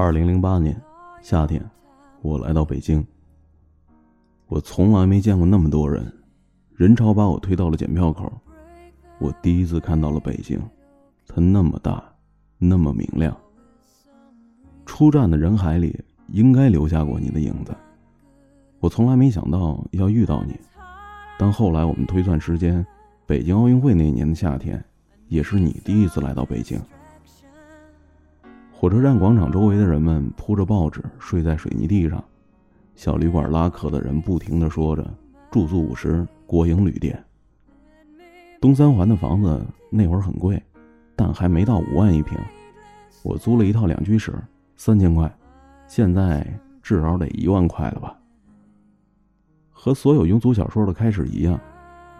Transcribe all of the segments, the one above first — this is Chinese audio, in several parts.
二零零八年夏天，我来到北京。我从来没见过那么多人，人潮把我推到了检票口。我第一次看到了北京，它那么大，那么明亮。出站的人海里，应该留下过你的影子。我从来没想到要遇到你，但后来我们推算时间，北京奥运会那年的夏天，也是你第一次来到北京。火车站广场周围的人们铺着报纸睡在水泥地上，小旅馆拉客的人不停的说着“住宿五十，国营旅店”。东三环的房子那会儿很贵，但还没到五万一平。我租了一套两居室，三千块，现在至少得一万块了吧。和所有庸俗小说的开始一样，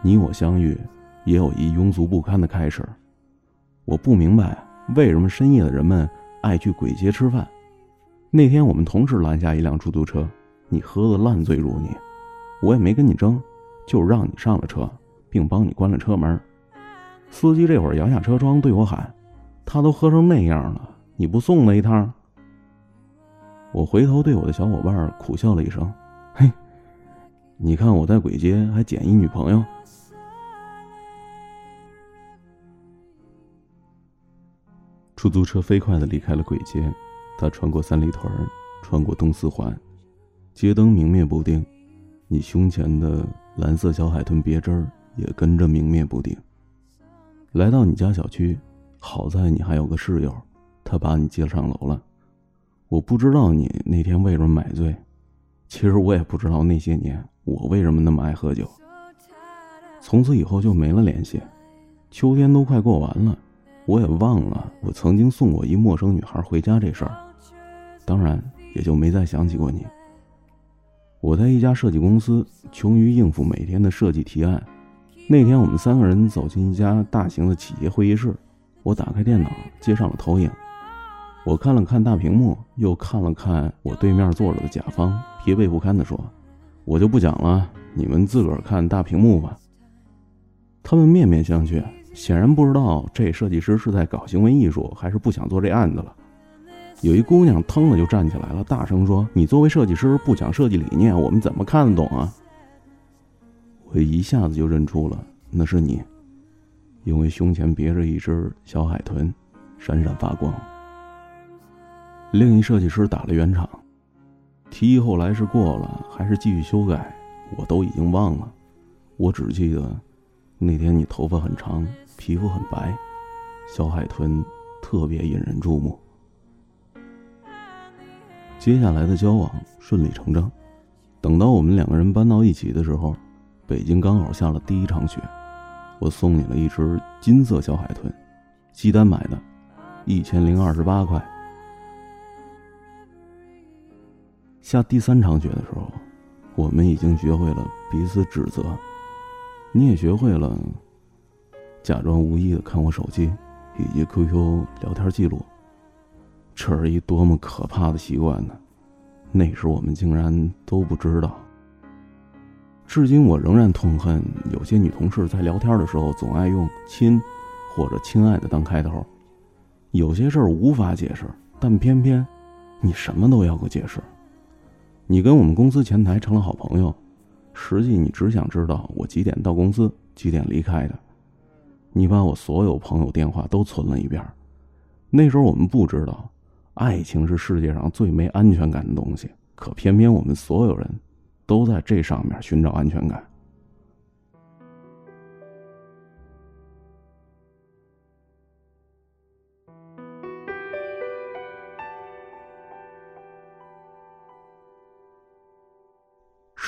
你我相遇也有一庸俗不堪的开始。我不明白为什么深夜的人们。爱去鬼街吃饭。那天我们同时拦下一辆出租车，你喝得烂醉如泥，我也没跟你争，就让你上了车，并帮你关了车门。司机这会儿摇下车窗对我喊：“他都喝成那样了，你不送他一趟？”我回头对我的小伙伴苦笑了一声：“嘿，你看我在鬼街还捡一女朋友。”出租车飞快的离开了鬼街，它穿过三里屯，穿过东四环，街灯明灭不定，你胸前的蓝色小海豚别针也跟着明灭不定。来到你家小区，好在你还有个室友，他把你接上楼了。我不知道你那天为什么买醉，其实我也不知道那些年我为什么那么爱喝酒。从此以后就没了联系，秋天都快过完了。我也忘了我曾经送过一陌生女孩回家这事儿，当然也就没再想起过你。我在一家设计公司，穷于应付每天的设计提案。那天我们三个人走进一家大型的企业会议室，我打开电脑接上了投影。我看了看大屏幕，又看了看我对面坐着的甲方，疲惫不堪地说：“我就不讲了，你们自个儿看大屏幕吧。”他们面面相觑。显然不知道这设计师是在搞行为艺术，还是不想做这案子了。有一姑娘腾的就站起来了，大声说：“你作为设计师不讲设计理念，我们怎么看得懂啊？”我一下子就认出了那是你，因为胸前别着一只小海豚，闪闪发光。另一设计师打了圆场，提议后来是过了还是继续修改，我都已经忘了，我只记得。那天你头发很长，皮肤很白，小海豚特别引人注目。接下来的交往顺理成章。等到我们两个人搬到一起的时候，北京刚好下了第一场雪。我送你了一只金色小海豚，西单买的，一千零二十八块。下第三场雪的时候，我们已经学会了彼此指责。你也学会了假装无意的看我手机以及 QQ 聊天记录，这是一多么可怕的习惯呢？那时我们竟然都不知道。至今我仍然痛恨有些女同事在聊天的时候总爱用“亲”或者“亲爱的”当开头。有些事儿无法解释，但偏偏你什么都要个解释。你跟我们公司前台成了好朋友。实际你只想知道我几点到公司，几点离开的。你把我所有朋友电话都存了一遍。那时候我们不知道，爱情是世界上最没安全感的东西。可偏偏我们所有人都在这上面寻找安全感。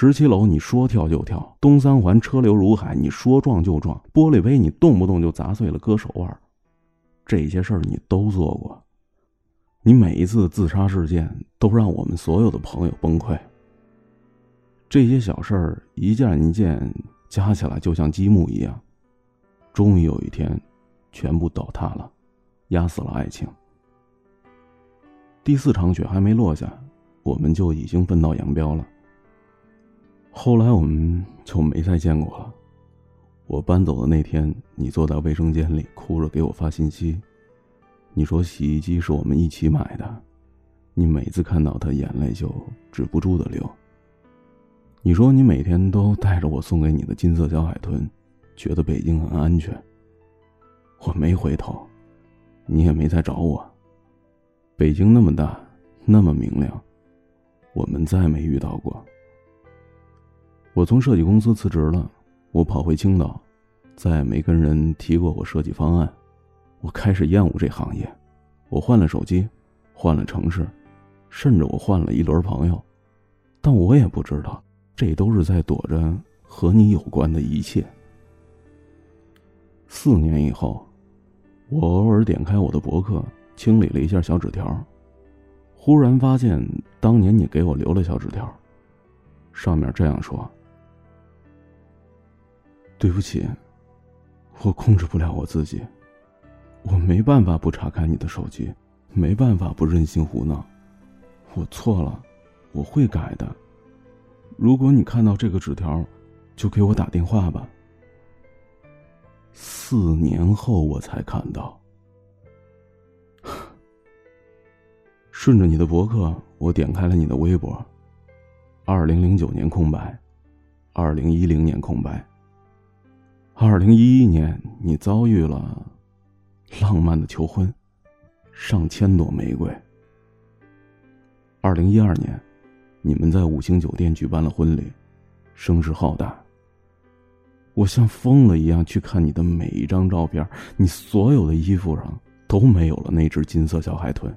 十七楼，你说跳就跳；东三环车流如海，你说撞就撞；玻璃杯你动不动就砸碎了，割手腕。这些事儿你都做过。你每一次自杀事件都让我们所有的朋友崩溃。这些小事儿一件一件加起来，就像积木一样，终于有一天，全部倒塌了，压死了爱情。第四场雪还没落下，我们就已经分道扬镳了。后来我们就没再见过了。我搬走的那天，你坐在卫生间里哭着给我发信息，你说洗衣机是我们一起买的，你每次看到他，眼泪就止不住的流。你说你每天都带着我送给你的金色小海豚，觉得北京很安全。我没回头，你也没再找我。北京那么大，那么明亮，我们再没遇到过。我从设计公司辞职了，我跑回青岛，再也没跟人提过我设计方案。我开始厌恶这行业，我换了手机，换了城市，甚至我换了一轮朋友，但我也不知道，这都是在躲着和你有关的一切。四年以后，我偶尔点开我的博客，清理了一下小纸条，忽然发现当年你给我留了小纸条，上面这样说：“对不起，我控制不了我自己。”我没办法不查看你的手机，没办法不任性胡闹。我错了，我会改的。如果你看到这个纸条，就给我打电话吧。四年后我才看到。顺着你的博客，我点开了你的微博。二零零九年空白，二零一零年空白。二零一一年，你遭遇了。浪漫的求婚，上千朵玫瑰。二零一二年，你们在五星酒店举办了婚礼，声势浩大。我像疯了一样去看你的每一张照片，你所有的衣服上都没有了那只金色小海豚。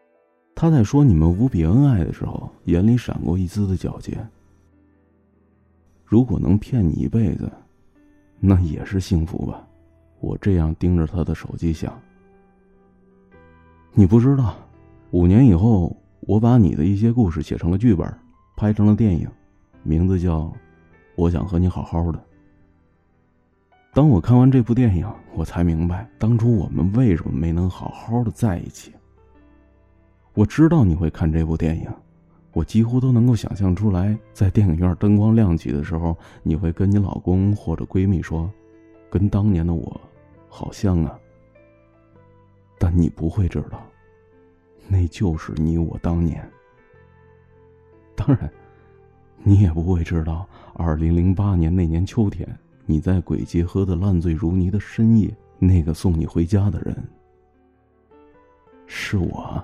他在说你们无比恩爱的时候，眼里闪过一丝的皎洁。如果能骗你一辈子，那也是幸福吧。我这样盯着他的手机想。你不知道，五年以后，我把你的一些故事写成了剧本，拍成了电影，名字叫《我想和你好好的》。当我看完这部电影，我才明白当初我们为什么没能好好的在一起。我知道你会看这部电影，我几乎都能够想象出来，在电影院灯光亮起的时候，你会跟你老公或者闺蜜说：“跟当年的我，好像啊。”但你不会知道，那就是你我当年。当然，你也不会知道，二零零八年那年秋天，你在鬼街喝得烂醉如泥的深夜，那个送你回家的人，是我。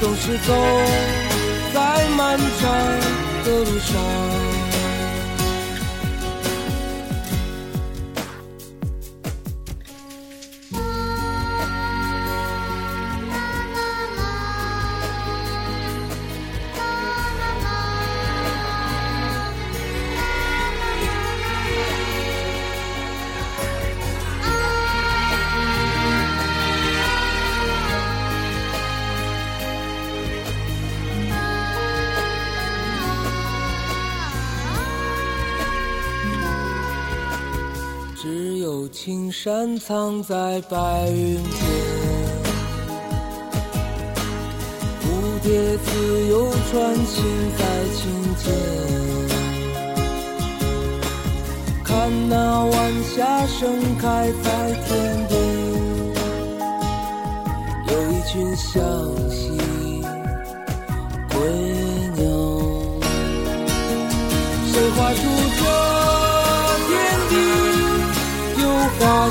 总是走在漫长的路上。青山藏在白云间，蝴蝶自由穿行在琴间。看那晚霞盛开在天边，有一群向西归鸟。谁画出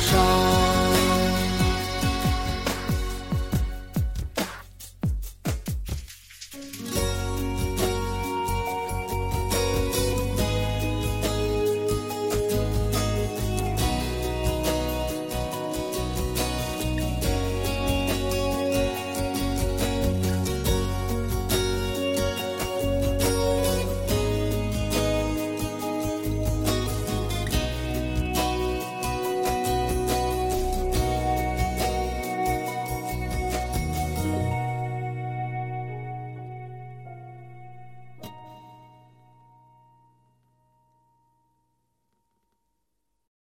上。